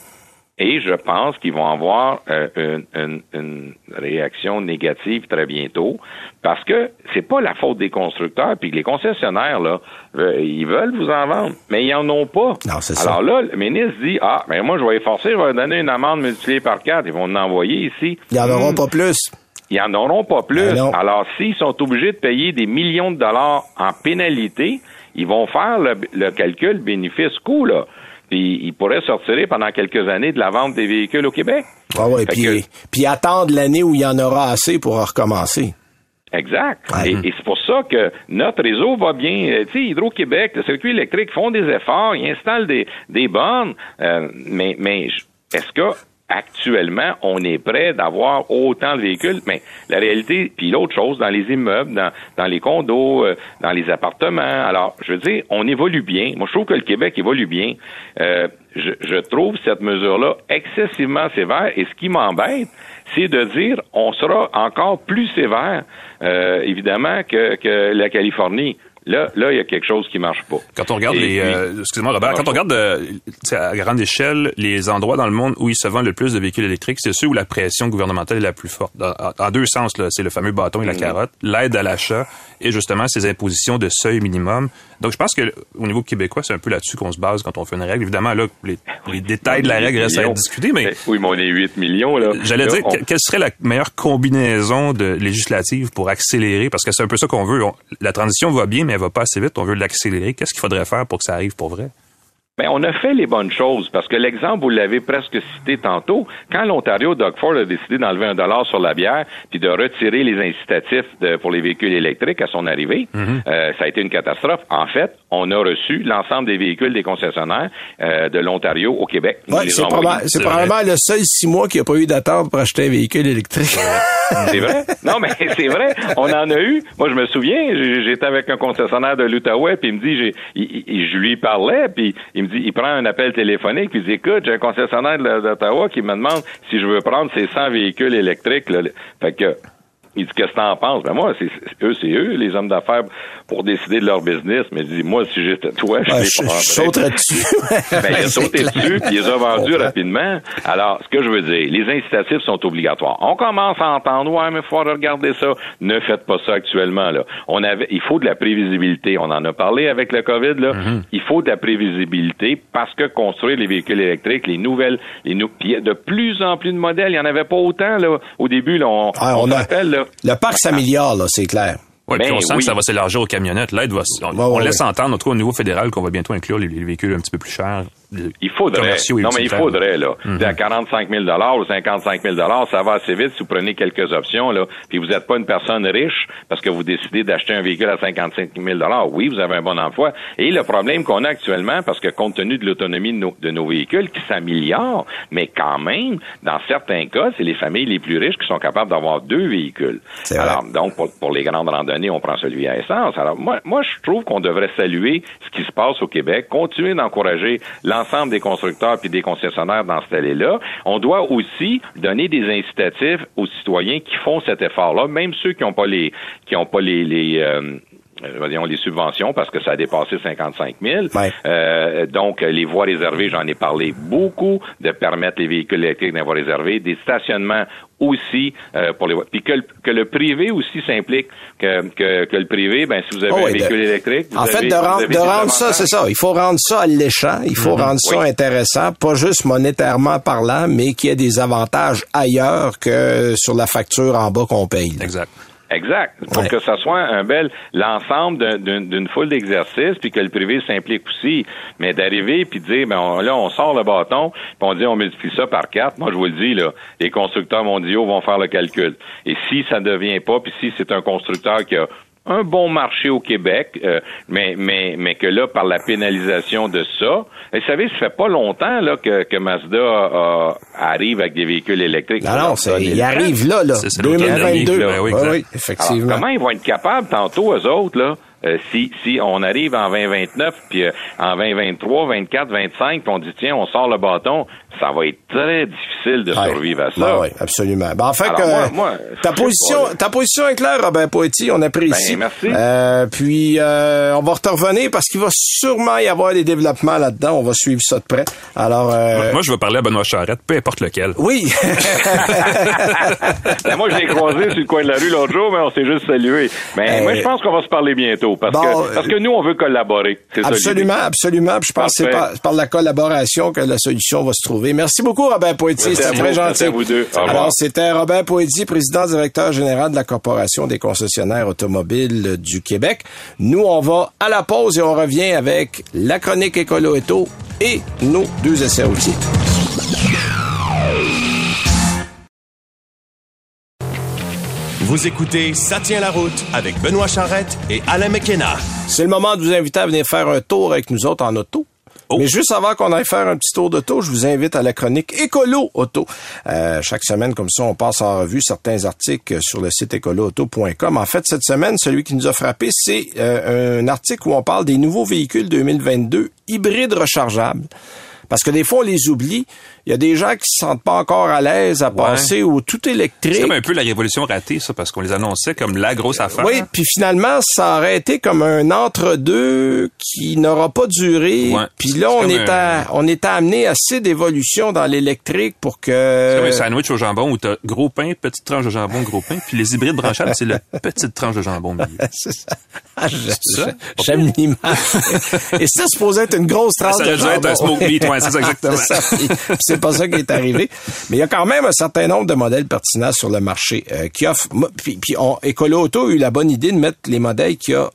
Et je pense qu'ils vont avoir euh, une, une- une réaction négative très bientôt parce que c'est pas la faute des constructeurs puis que les concessionnaires là euh, ils veulent vous en vendre mais ils en ont pas. Non, c'est ça. Alors là le ministre dit ah mais moi je vais les forcer je vais leur donner une amende multipliée par quatre ils vont en envoyer ici. Il n'y en aura Hmm. pas plus. Ils en auront pas plus. Ben. Alors, s'ils sont obligés de payer des millions de dollars en pénalité, ils vont faire le, le calcul bénéfice-coût, là. Puis, ils pourraient sortir pendant quelques années de la vente des véhicules au Québec. Ah ouais, puis, que- puis attendre l'année où il y en aura assez pour recommencer. Exact. Ouais. Et, et c'est pour ça que notre réseau va bien. Euh, Tu sais, Hydro-Québec, le circuit électrique font des efforts, ils installent des, des bornes, euh, mais, mais est-ce que actuellement on est prêt d'avoir autant de véhicules? Mais la réalité, puis l'autre chose, dans les immeubles, dans, dans les condos, euh, dans les appartements. Alors, je veux dire, on évolue bien. Moi, je trouve que le Québec évolue bien. Euh, je, trouve cette mesure-là excessivement sévère. Et ce qui m'embête, c'est de dire on sera encore plus sévère, euh, évidemment, que, que la Californie. Là, là, il y a quelque chose qui marche pas. Quand on regarde Et les, euh, excusez-moi Robert, quand on regarde euh, à grande échelle les endroits dans le monde où il se vend le plus de véhicules électriques, c'est ceux où la pression gouvernementale est la plus forte. En, en deux sens, c'est le fameux bâton et la Mhm. carotte, l'aide à l'achat et justement ces impositions de seuil minimum. Donc je pense que au niveau québécois, c'est un peu là-dessus qu'on se base quand on fait une règle. Évidemment, là, les, les détails de la règle restent à être discutés, mais Oui, mais on est 8 millions, là. J'allais dire, on- quelle serait la meilleure combinaison de législative pour accélérer, parce que c'est un peu ça qu'on veut. On- la transition va bien, mais elle va pas assez vite. On veut l'accélérer. Qu'est-ce qu'il faudrait faire pour que ça arrive pour vrai? Ben, on a fait les bonnes choses parce que l'exemple, vous l'avez presque cité tantôt, quand l'Ontario, Doug Ford a décidé d'enlever un dollar sur la bière puis de retirer les incitatifs pour les véhicules électriques à son arrivée, mhm. euh, ça a été une catastrophe. En fait, on a reçu l'ensemble des véhicules des concessionnaires euh, de l'Ontario au Québec. c'est, probablement le seul six mois qui n'a pas eu d'attente pour acheter un véhicule électrique. c'est vrai? Non, mais [laughs] c'est vrai. On en a eu. Moi, je me souviens, j'étais avec un concessionnaire de l'Outaouais, puis il me dit, je lui parlais, puis il me il prend un appel téléphonique, puis il dit, écoute, j'ai un concessionnaire d'Ottawa qui me demande si je veux prendre ces 100 véhicules électriques. Là. Fait que il dit, qu'est-ce que t'en penses? Ben moi, c'est eux, c'est eux, les hommes d'affaires, pour décider de leur business. Mais il dit, moi, si j'étais toi, je les prendrais. sauterais dessus. [laughs] ben, il a sauté dessus, puis il les a vendus rapidement. Alors, ce que je veux dire, les incitatifs sont obligatoires. On commence à entendre, ouais, mais il faut regarder ça. Ne faites pas ça actuellement, là. On avait, il faut de la prévisibilité. On en a parlé avec le COVID, là. Mm-hmm. Il faut de la prévisibilité parce que construire les véhicules électriques, les nouvelles, les nou de plus en plus de modèles, il n'y en avait pas autant, là, au début, là. On, ah, on, là, le parc s'améliore, là, c'est clair. Oui, ben, on sent que ça va s'élargir aux camionnettes. L'aide va, on, laisse entendre, en tout cas au niveau fédéral, qu'on va bientôt inclure les, véhicules un petit peu plus chers. Il faudrait. Non, mais il faudrait, là. Mm À 45 000 ou 55 000 ça va assez vite si vous prenez quelques options, là. Puis vous n'êtes pas une personne riche parce que vous décidez d'acheter un véhicule à 55 000 Oui, vous avez un bon emploi. Et le problème qu'on a actuellement, parce que compte tenu de l'autonomie de nos, de nos véhicules qui s'améliore, mais quand même, dans certains cas, c'est les familles les plus riches qui sont capables d'avoir deux véhicules. Alors, donc, pour, pour les grandes randonnées, on prend celui à essence. Alors moi, moi je trouve qu'on devrait saluer ce qui se passe au Québec, continuer d'encourager l'ensemble des constructeurs puis des concessionnaires dans cette allée-là. On doit aussi donner des incitatifs aux citoyens qui font cet effort-là, même ceux qui n'ont pas les qui ont pas les, les euh, euh, les subventions parce que ça a dépassé 55 000. Euh, donc, les voies réservées, j'en ai parlé beaucoup, de permettre les véhicules électriques dans les voies réservées, des stationnements aussi euh, pour les voies. Puis que, que, le privé aussi s'implique, que, que, que, le privé, ben si vous avez oh un véhicule électrique, en fait, de rendre, de rendre ça, c'est ça. Il faut rendre ça alléchant, il faut mhm. rendre ça intéressant, pas juste monétairement parlant, mais qu'il y ait des avantages ailleurs que sur la facture en bas qu'on paye. Exact. Exact. Pour que ça soit un bel l'ensemble d'une foule d'exercices, puis que le privé s'implique aussi. Mais d'arriver puis de dire, ben là, on sort le bâton, puis on dit on multiplie ça par quatre. Moi, je vous le dis là, les constructeurs mondiaux vont faire le calcul. Et si ça ne devient pas, puis si c'est un constructeur qui a un bon marché au Québec, euh, mais, mais, mais que là, par la pénalisation de ça, vous savez, ça fait pas longtemps là, que, que Mazda arrive avec des véhicules électriques. Non, non, il arrive là, là, 2022. oui, oui, effectivement. comment ils vont être capables tantôt, eux autres, là, euh, si, si on arrive en 2029, puis euh, en 2023, 24, 25, puis on dit, tiens, on sort le bâton, ça va être très difficile de survivre à ça. oui, absolument. Ben, en fait, ta, position, ta position est claire, Robin Poetti, on apprécie. Ben, merci. Euh, puis, euh, on va te revenir parce qu'il va sûrement y avoir des développements là-dedans. On va suivre ça de près. Alors, euh... Moi, je veux parler à Benoît Charette, peu importe lequel. Oui. [laughs] ben, moi, je l'ai croisé sur le coin de la rue l'autre jour, mais on s'est juste salué. Mais moi, je pense qu'on va se parler bientôt parce, que, parce que nous, on veut collaborer. Absolument, absolument. Puis je pense que c'est par, par la collaboration que la solution va se trouver. Merci beaucoup, Robin Poitiers. C'était très gentil. À vous deux. Alors, c'était Robin Poitiers, président directeur général de la Corporation des concessionnaires automobiles du Québec. Nous, on va à la pause et on revient avec la chronique écolo Eto et nos deux essais routiers. Vous écoutez Ça tient la route avec Benoît Charrette et Alain McKenna. C'est le moment de vous inviter à venir faire un tour avec nous autres en auto. Oh. Mais juste avant qu'on aille faire un petit tour d'auto, je vous invite à la chronique Écolo Auto. Euh, chaque semaine, comme ça, on passe en revue certains articles sur le site écoloauto.com. En fait, cette semaine, celui qui nous a frappé, c'est euh, un article où on parle des nouveaux véhicules 2022 hybrides rechargeables. Parce que des fois, on les oublie. Il y a des gens qui se sentent pas encore à l'aise à passer au tout électrique. C'est comme un peu la révolution ratée, ça, parce qu'on les annonçait comme la grosse affaire. Oui, puis finalement, ça aurait été comme un entre-deux qui n'aura pas duré. Puis là, on est, à, on est amené assez d'évolution dans l'électrique pour que... C'est comme un sandwich au jambon où t'as gros pain, petite tranche de jambon, gros pain. Puis les hybrides branchables, c'est la [laughs] petite tranche de jambon milieu. [laughs] c'est ça. Ah, J'aime l'image. [laughs] Et ça, supposait être une grosse tranche de jambon. Ça être un smoke meat, ouais, c'est ça exactement. c'est pas ça qui est arrivé. Mais il y a quand même un certain nombre de modèles pertinents sur le marché euh, qui offrent. Puis, puis on, Écolo Auto a eu la bonne idée de mettre les modèles qui ont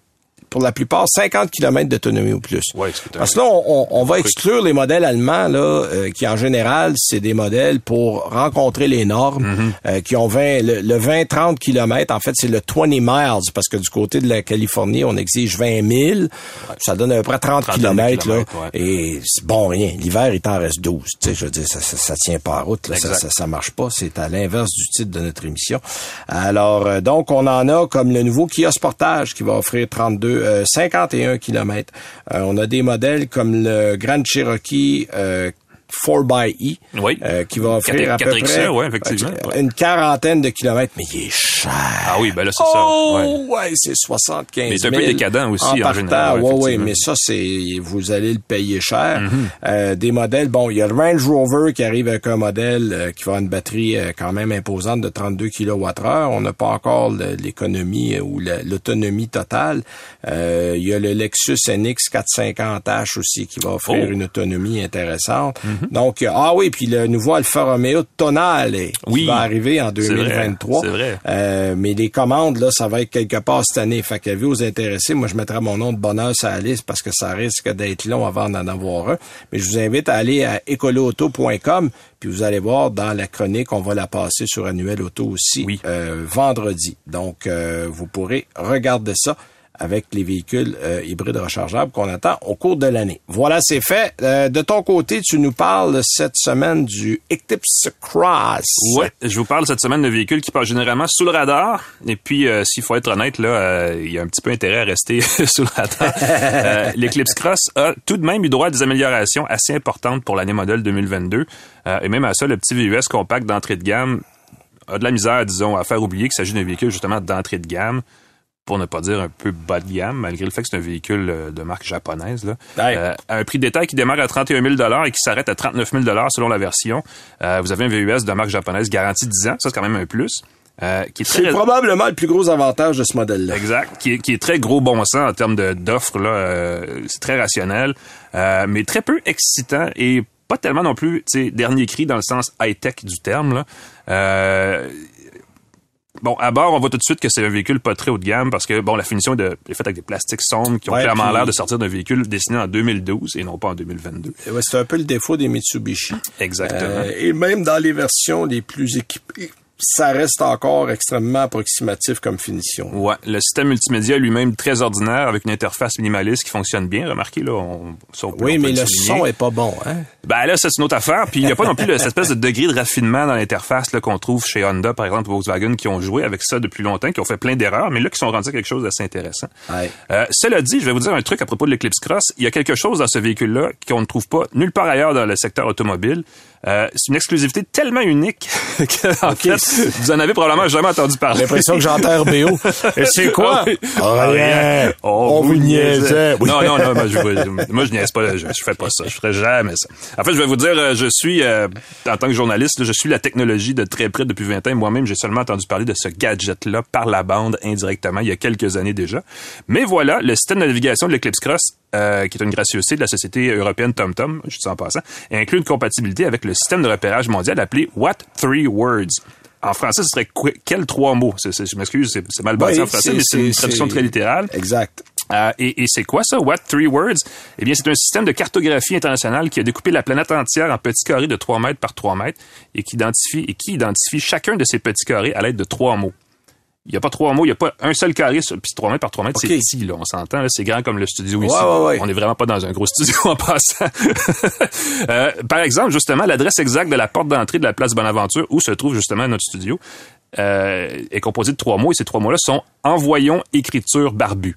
pour la plupart 50 km d'autonomie ou plus. Ouais, Parce que là, on, on- on va exclure les modèles allemands là, euh, qui en général c'est des modèles pour rencontrer les normes, Mm-hmm. euh, qui ont 20, le, le 20-30 km. En fait, c'est le 20 miles parce que du côté de la Californie, on exige 20 000. Ça donne à peu près 30 30 km là. ouais. Et c'est bon rien. L'hiver, il t'en reste 12. Tu sais, je veux dire, ça, ça, ça tient pas à route. Là. Ça, ça, ça marche pas. C'est à l'inverse du titre de notre émission. Alors, euh, donc, on en a comme le nouveau Kia Sportage qui va offrir 32, euh, 51 km. on a des modèles comme le Grand Cherokee euh, 4xE Oui. euh, qui va offrir à peu 4XE, près ouais, effectivement, euh, ouais. une quarantaine de kilomètres, mais il est cher. Ah oui, ben là, c'est Oh, ça. Ouais. ouais, c'est 75 Mais c'est un peu 000 décadent aussi, en partant. général, ouais, Ouais, mais ça, c'est, vous allez le payer cher. Mm-hmm. Euh, des modèles, bon, il y a le Range Rover qui arrive avec un modèle euh, qui va avoir une batterie euh, quand même imposante de 32 kWh. On n'a pas encore l'économie ou la- l'autonomie totale. Euh, il y a le Lexus NX 450H aussi qui va offrir Oh. Une autonomie intéressante. Donc, euh, ah oui, puis le nouveau Alfa Romeo Tonale Oui. qui va arriver en C'est vrai, 2023. c'est vrai. Euh, mais les commandes, là, ça va être quelque part cette année. Fait qu'à vu aux intéressés, moi, je mettrai mon nom de bonheur sur la liste parce que ça risque d'être long avant d'en avoir un. Mais je vous invite à aller à écoloauto.com puis vous allez voir dans la chronique, on va la passer sur Annuel Auto aussi Oui. euh, vendredi. Donc, euh, vous pourrez regarder ça avec les véhicules euh, hybrides rechargeables qu'on attend au cours de l'année. Voilà, c'est fait. Euh, de ton côté, tu nous parles cette semaine du Eclipse Cross. Ouais, je vous parle cette semaine de véhicules qui passent généralement sous le radar. Et puis, euh, s'il faut être honnête, là, il y a un petit peu intérêt à rester [laughs] sous le radar. [laughs] L'Eclipse Cross a tout de même eu droit à des améliorations assez importantes pour l'année modèle 2022. Euh, et même à ça, le petit VUS compact d'entrée de gamme a de la misère, disons, à faire oublier qu'il s'agit d'un véhicule justement d'entrée de gamme pour ne pas dire un peu bas de gamme, malgré le fait que c'est un véhicule euh, de marque japonaise. Là. Euh, à un prix de détail qui démarre à 31 000 et qui s'arrête à 39 000 selon la version. Euh, vous avez un VUS de marque japonaise garanti 10 ans, ça c'est quand même un plus. Euh, C'est très probablement le plus gros avantage de ce modèle-là. Exact, qui est, qui est très gros bon sens en termes d'offres là, euh, c'est très rationnel, euh, mais très peu excitant et pas tellement non plus, tu sais, dernier cri dans le sens high tech du terme là. Euh, Bon, à bord, on voit tout de suite que c'est un véhicule pas très haut de gamme parce que, bon, la finition est, de- est faite avec des plastiques sombres qui ont Ouais, clairement puis- l'air de sortir d'un véhicule dessiné en 2012 et non pas en 2022. Ouais, c'est un peu le défaut des Mitsubishi. Exactement. Euh, et même dans les versions les plus équipées, ça reste encore extrêmement approximatif comme finition. Ouais, le système multimédia lui-même très ordinaire avec une interface minimaliste qui fonctionne bien. Remarquez là, on, ça, on peut- Oui, on peut mais le souligner. son est pas bon, hein? Ben là, c'est une autre affaire. Puis il n'y a pas non plus cette espèce de degré de raffinement dans l'interface là, qu'on trouve chez Honda, par exemple, Volkswagen, qui ont joué avec ça depuis longtemps, qui ont fait plein d'erreurs, mais là, qui sont rendus à quelque chose d'assez intéressant. Ouais. Euh, cela dit, je vais vous dire un truc à propos de l'Eclipse Cross. Il y a quelque chose dans ce véhicule-là qu'on ne trouve pas nulle part ailleurs dans le secteur automobile. Euh, c'est une exclusivité tellement unique [laughs] que, en fait, vous en avez probablement jamais entendu parler. J'ai l'impression que j'entends RBO. Et c'est quoi? Ah, Rien. Oh, On vous niaisait. Oui. Non, non, non, moi je, moi, je niaise pas, je, je fais pas ça, je ferai jamais ça. En fait, je vais vous dire, euh, je suis, euh, en tant que journaliste, je suis la technologie de très près depuis 20 ans. Moi-même, j'ai seulement entendu parler de ce gadget-là par la bande indirectement il y a quelques années déjà. Mais voilà, le système de navigation de l'Eclipse Cross, euh, qui est une gracieuseté de la société européenne TomTom, je dis en passant, inclut une compatibilité avec le système de repérage mondial appelé What Three Words. En français, ce serait quels trois mots? Je m'excuse, c'est mal Oui, en français, mais c'est une traduction très littérale. Exact. Euh, et et c'est quoi ça, What? Three Words? Eh bien, c'est un système de cartographie internationale qui a découpé la planète entière en petits carrés de 3 mètres par 3 mètres et qui identifie, et qui identifie chacun de ces petits carrés à l'aide de trois mots. Il n'y a pas trois mots, il n'y a pas un seul carré, sur- puis 3 mètres par 3 mètres, c'est petit, là, on s'entend, là, c'est grand comme le studio ici. Ouais, ouais, ouais. On n'est vraiment pas dans un gros [laughs] studio en passant. [laughs] Euh, par exemple, justement, l'adresse exacte de la porte d'entrée de la place Bonaventure, où se trouve justement notre studio, euh, est composée de trois mots, et ces trois mots-là sont « Envoyons écriture barbu ».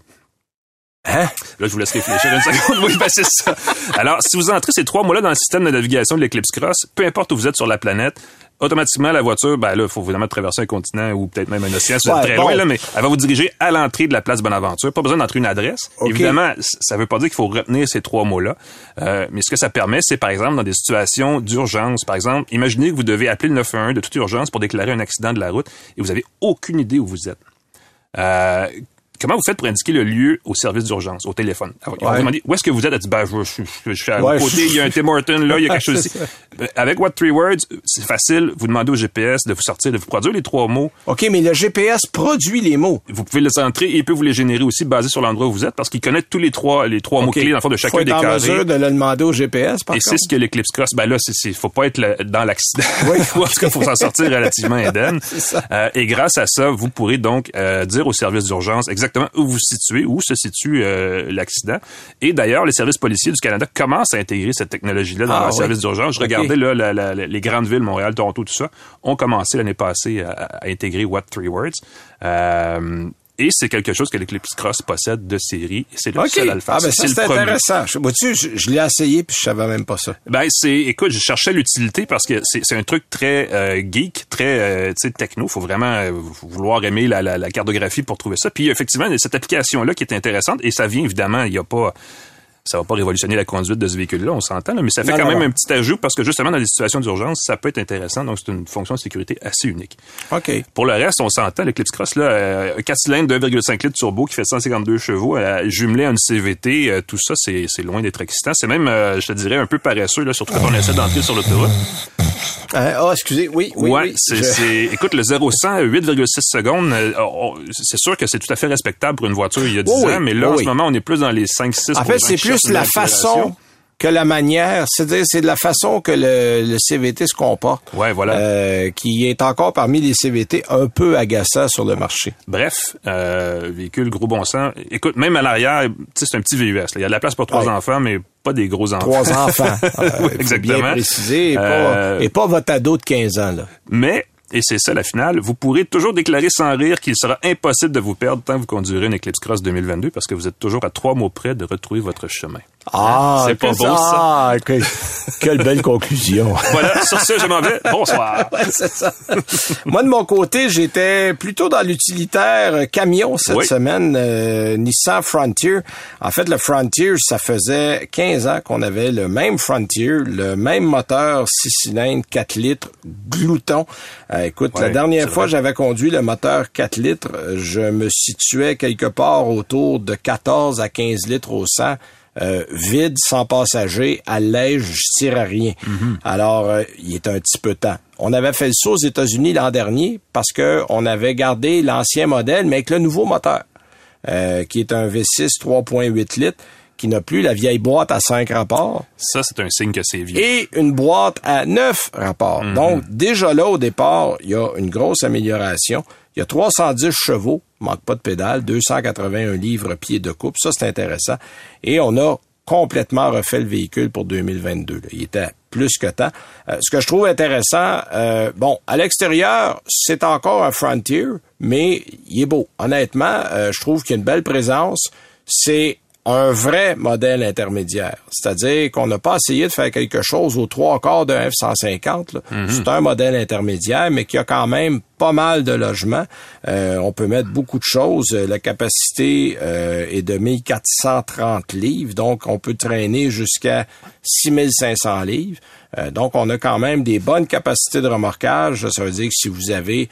Hein? Là, je vous laisse réfléchir une seconde. [laughs] Oui, ben c'est ça. Alors, si vous entrez ces trois mots-là dans le système de navigation de l'Eclipse Cross, peu importe où vous êtes sur la planète, automatiquement, la voiture, ben là, il faut évidemment traverser un continent ou peut-être même un océan, c'est Ouais, très bon. loin, là, mais elle va vous diriger à l'entrée de la place Bonaventure. Pas besoin d'entrer une adresse. Évidemment, ça veut pas dire qu'il faut retenir ces trois mots-là. Euh, mais ce que ça permet, c'est par exemple dans des situations d'urgence. Par exemple, imaginez que vous devez appeler le 911 de toute urgence pour déclarer un accident de la route et vous avez aucune idée où vous êtes. Euh, comment vous faites pour indiquer le lieu au service d'urgence, au téléphone? On vous demande, où est-ce que vous êtes? Elle dit, ben, je, je- je- je suis à Ouais, côté, [laughs] il y a un Tim Horton, là, il y a quelque chose ici. Euh, Avec What Three Words, c'est facile. Vous demandez au GPS de vous sortir, de vous produire les trois mots. OK, mais le GPS produit les mots. Vous pouvez les entrer et il peut vous les générer aussi basé sur l'endroit où vous êtes parce qu'il connaît tous les trois, les trois mots-clés, dans le fond, de Faut chacun être des en carrés. mesure de le demander au GPS, par Et c'est ce que l'Eclipse Cross, ben là, c'est, faut pas être le- dans l'accident. Oui. Ou en tout cas, faut s'en sortir relativement indemne. [laughs] Euh, et grâce à ça, vous pourrez donc euh, dire au service d'urgence exactement où vous vous situez, où se situe euh, l'accident. Et d'ailleurs, les services policiers du Canada commencent à intégrer cette technologie-là dans Ah, leur oui. service d'urgence. Je regardais là, la- la- la- les grandes villes, Montréal, Toronto, tout ça, ont commencé l'année passée à, à intégrer What Three Words. Euh, et c'est quelque chose que l'Eclipse Cross possède de série. C'est le OK. seul à le faire. Ah, ben ça, c'est intéressant. Je, vois-tu, je, je l'ai essayé puis je savais même pas ça. Ben c'est, écoute, je cherchais l'utilité parce que c'est, un truc très euh, geek, très euh, tu sais techno. Faut vraiment euh, vouloir aimer la, la, la cartographie pour trouver ça. Puis effectivement, il y a cette application là qui est intéressante et ça vient évidemment, il y a pas ça va pas révolutionner la conduite de ce véhicule-là, on s'entend, là, mais ça fait Non, quand non, même non. un petit ajout parce que justement dans les situations d'urgence, ça peut être intéressant. Donc c'est une fonction de sécurité assez unique. OK. Pour le reste, on s'entend, l'Eclipse Cross, là, euh, un 4 cylindres de 1,5 litres turbo qui fait 152 chevaux, jumelé à une CVT, euh, tout ça, c'est c'est loin d'être excitant. C'est même, euh, je te dirais, un peu paresseux, là, surtout quand on essaie d'entrer sur l'autoroute. Hein, Ah, excusez, oui, oui, ouais, oui. c'est, Je- écoute, le 0-100, 8,6 secondes, euh, on- c'est sûr que c'est tout à fait respectable pour une voiture il y a 10 Oui, oui, ans, mais là, en oui. ce moment, on est plus dans les 5-6 En fait, c'est plus la façon que la manière, c'est-à-dire c'est de la façon que le, le CVT se comporte. Ouais, voilà. euh, qui est encore parmi les CVT un peu agaçants sur le marché. Bref, euh, véhicule gros bon sens. Écoute, même à l'arrière, c'est un petit VUS. Il y a de la place pour trois Ouais. enfants, mais pas des gros enfants. Trois enfants. [laughs] euh, Oui, exactement. Bien préciser, et, pas, et pas votre ado de 15 ans. Là. Mais, et c'est ça la finale, vous pourrez toujours déclarer sans rire qu'il sera impossible de vous perdre tant que vous conduirez une Eclipse Cross 2022 parce que vous êtes toujours à trois mots près de retrouver votre chemin. Ah, c'est pas beau, ça. Ah, que- quelle belle conclusion. [laughs] Voilà, sur ce, je m'en vais. Bonsoir. [laughs] Ouais, c'est ça. Moi, de mon côté, j'étais plutôt dans l'utilitaire camion cette Oui. semaine, euh, Nissan Frontier. En fait, le Frontier, ça faisait 15 ans qu'on avait le même Frontier, le même moteur 6 cylindres, 4 litres, glouton. Euh, écoute, la dernière fois, j'avais conduit le moteur 4 litres, je me situais quelque part autour de 14 à 15 litres au 100. Euh, vide, sans passager, à l'ège, je tire à rien. Alors, euh, il est un petit peu temps. On avait fait le saut aux États-Unis l'an dernier parce que on avait gardé l'ancien modèle, mais avec le nouveau moteur, euh, qui est un V6 3.8 litres, qui n'a plus la vieille boîte à 5 rapports Ça, c'est un signe que c'est vieux. et une boîte à 9 rapports. Donc, déjà là, au départ, il y a une grosse amélioration. Il y a 310 chevaux, manque pas de pédale, 281 livres pieds de coupe. Ça, c'est intéressant. Et on a complètement refait le véhicule pour 2022. là. Il était plus que temps. Euh, ce que je trouve intéressant, euh, bon, à l'extérieur, c'est encore un Frontier, mais il est beau. Honnêtement, euh, je trouve qu'il y a une belle présence. C'est un vrai modèle intermédiaire. C'est-à-dire qu'on n'a pas essayé de faire quelque chose aux trois quarts d'un F-150. là. C'est un modèle intermédiaire, mais qui a quand même pas mal de logements. Euh, on peut mettre beaucoup de choses. Euh, La capacité euh, est de 1430 livres, donc on peut traîner jusqu'à 6500 livres. Euh, donc on a quand même des bonnes capacités de remorquage. Ça veut dire que si vous avez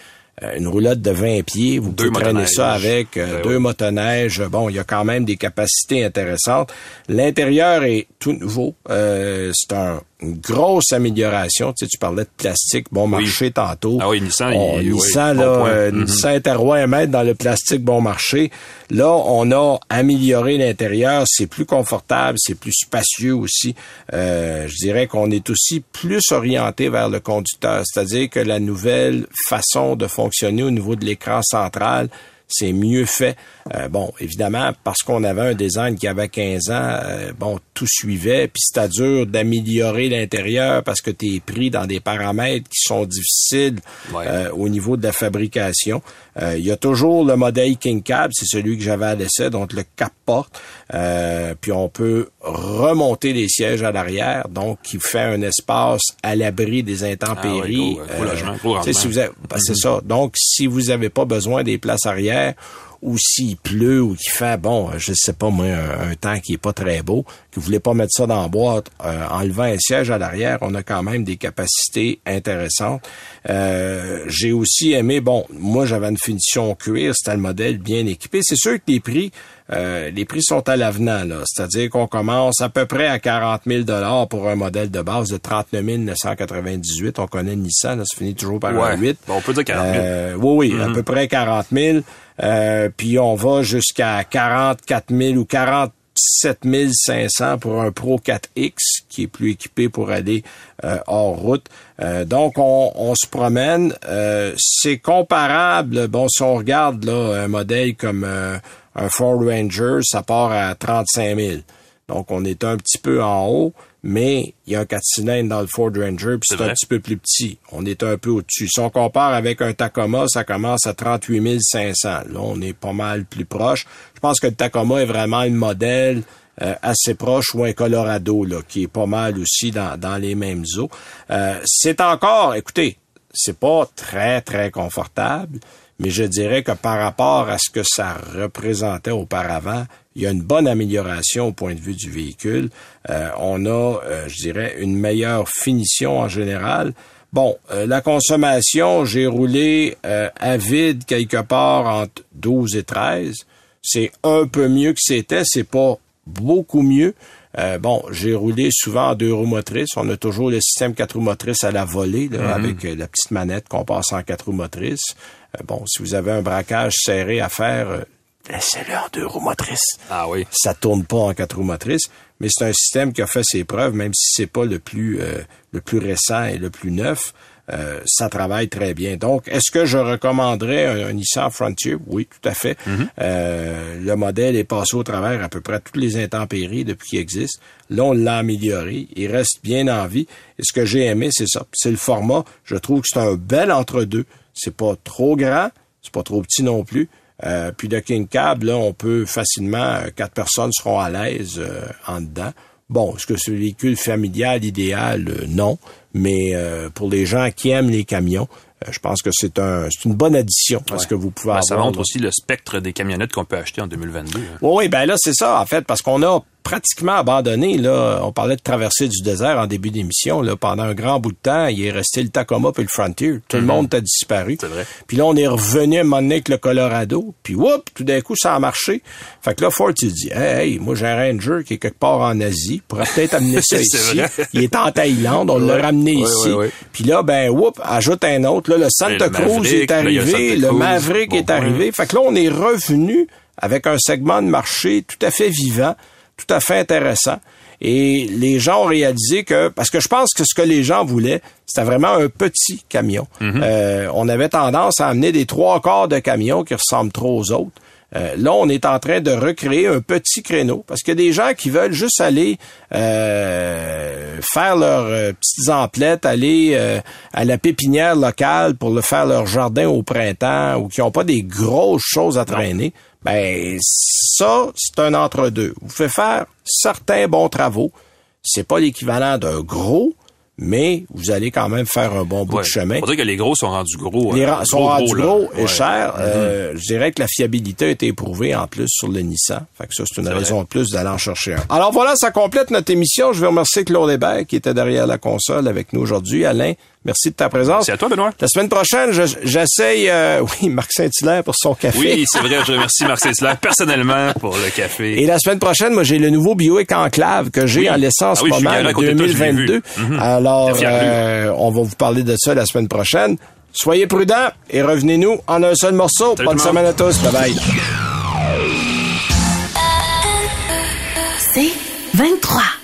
une roulotte de 20 pieds, vous Deux pouvez traîner ça avec euh, Ben deux motoneiges. Bon, il y a quand même des capacités intéressantes. L'intérieur est tout nouveau. Euh, c'est un- une grosse amélioration. Tu sais, tu parlais de plastique, bon marché tantôt. Ah oui, Nissan, On- il- oui, Nissan, bon là, euh, Mhm. Nissan est à roi et maître dans le plastique bon marché. Là, on a amélioré l'intérieur. C'est plus confortable, c'est plus spacieux aussi. Euh, je dirais qu'on est aussi plus orienté vers le conducteur. C'est-à-dire que la nouvelle façon de fonctionner au niveau de l'écran central, c'est mieux fait. Euh, bon, évidemment, parce qu'on avait un design qui avait 15 ans, euh, bon, tout suivait, puis c'était dur d'améliorer l'intérieur parce que tu es pris dans des paramètres qui sont difficiles Ouais. euh, au niveau de la fabrication. Euh, Il y a toujours le modèle King Cab, c'est celui que j'avais à l'essai, donc le cap porte. Euh, puis on peut remonter les sièges à l'arrière, donc qui fait un espace à l'abri des intempéries. Ah gros, gros logement, gros si c'est ça. Donc, si vous n'avez pas besoin des places arrière ou s'il pleut ou qu'il fait, bon, je sais pas moi, un, temps qui est pas très beau, que vous voulez pas mettre ça dans la boîte, euh, un siège à l'arrière, on a quand même des capacités intéressantes. Euh, j'ai aussi aimé, bon, moi j'avais une finition cuir, c'était le modèle bien équipé. C'est sûr que les prix, euh, les prix sont à l'avenant, là. C'est-à-dire qu'on commence à peu près à 40 000 dollars pour un modèle de base de 39 998. On connaît Nissan, ça finit toujours par un 8. on peut dire 40 000. Euh, oui, oui, à mm-hmm. peu près 40 000. Euh, puis on va jusqu'à 44 000 ou 47 500 pour un Pro 4X qui est plus équipé pour aller euh, hors route. Euh, donc on, on, se promène. c'est comparable. Bon, si on regarde là un modèle comme un Ford Ranger, ça part à 35 000. Donc on est un petit peu en haut mais il y a un 4 cylindres dans le Ford Ranger, puis c'est un petit peu plus petit. On est un peu au-dessus. Si on compare avec un Tacoma, ça commence à 38 500. Là, on est pas mal plus proche. Je pense que le Tacoma est vraiment le modèle euh, assez proche ou un Colorado, là, qui est pas mal aussi dans, dans les mêmes eaux. Euh, c'est encore, écoutez, c'est pas très, très confortable, mais je dirais que par rapport à ce que ça représentait auparavant, il y a une bonne amélioration au point de vue du véhicule. Euh, on a, euh, je dirais, une meilleure finition en général. Bon, euh, la consommation, j'ai roulé à vide quelque part entre 12 et 13. C'est un peu mieux que c'était, c'est pas beaucoup mieux. Bon, j'ai roulé souvent en deux roues motrices. On a toujours le système quatre roues motrices à la volée, là, mm-hmm. avec la petite manette qu'on passe en quatre roues motrices. bon, si vous avez un braquage serré à faire, laissez-le en deux roues motrices. Ah oui. Ça tourne pas en quatre roues motrices, mais c'est un système qui a fait ses preuves, même si c'est pas le plus euh, le plus récent et le plus neuf. Euh, ça travaille très bien. Donc, est-ce que je recommanderais un, Nissan Frontier? Oui, tout à fait. Mm-hmm. euh, le modèle est passé au travers à peu près toutes les intempéries depuis qu'il existe. Là, on l'a amélioré. Il reste bien en vie. Et ce que j'ai aimé, c'est ça. C'est le format. Je trouve que c'est un bel entre-deux. C'est pas trop grand, c'est pas trop petit non plus. Euh, puis de King Cab, là, on peut facilement, quatre personnes seront à l'aise euh, en dedans. Bon, est-ce que ce véhicule familial idéal? non. Mais pour les gens qui aiment les camions, je pense que c'est un, une bonne addition à ce que vous pouvez avoir. Ça montre aussi le spectre des camionnettes qu'on peut acheter en 2022. Hein. Oui, oui, ben là, c'est ça, en fait, parce qu'on a pratiquement abandonné. Là, on parlait de traverser du désert en début d'émission. Là, pendant un grand bout de temps, il est resté le Tacoma et le Frontier. Tout le mhm. monde a disparu. C'est vrai. Puis là, on est revenu à un moment donné avec le Colorado. Puis whoop, tout d'un coup, ça a marché. Fait que là, Ford, il dit, hey, moi j'ai un Ranger qui est quelque part en Asie. pourrait peut-être amener [laughs] ça ici. Il est en Thaïlande. On l'a ramené ici. Puis là, ben whoop, ajoute un autre. Là, le Santa Cruz est arrivé. le, Maverick est arrivé. Fait que là, on est revenu avec un segment de marché tout à fait vivant tout à fait intéressant. Et les gens ont réalisé que, parce que je pense que ce que les gens voulaient, c'était vraiment un petit camion. Mhm. euh, on avait tendance à amener des trois quarts de camions qui ressemblent trop aux autres. Euh, là, on est en train de recréer un petit créneau parce qu'il y a des gens qui veulent juste aller euh, faire leurs euh, petites emplettes, aller à la pépinière locale pour le faire leur jardin au printemps ou qui n'ont pas des grosses choses à traîner. Ben ça, c'est un entre-deux. Vous faites faire certains bons travaux. C'est pas l'équivalent d'un gros, mais vous allez quand même faire un bon bout de chemin. Faut dire que les gros sont rendus gros. Les hein. sont rendus gros, et chers. Euh, mm-hmm. je dirais que la fiabilité a été éprouvée en plus sur le Nissan. Fait que ça, c'est une raison en plus d'aller en chercher un. Alors voilà, ça complète notre émission. Je vais remercier Claude Hébert qui était derrière la console avec nous aujourd'hui. Alain, Merci de ta présence. C'est à toi, Benoît. La semaine prochaine, j'essaye, euh, [laughs] oui, Marc Saint-Hilaire pour son café. Oui, c'est vrai, je remercie Marc Saint-Hilaire personnellement pour le café. Et la semaine prochaine, moi, j'ai le nouveau Bioic Enclave que j'ai en l'essence ah, oui, pas mal 2022. Mhm. Alors, euh, on va vous parler de ça la semaine prochaine. Soyez prudents et revenez-nous en un seul morceau. Bonne semaine à tous. Bye bye. C'est 23.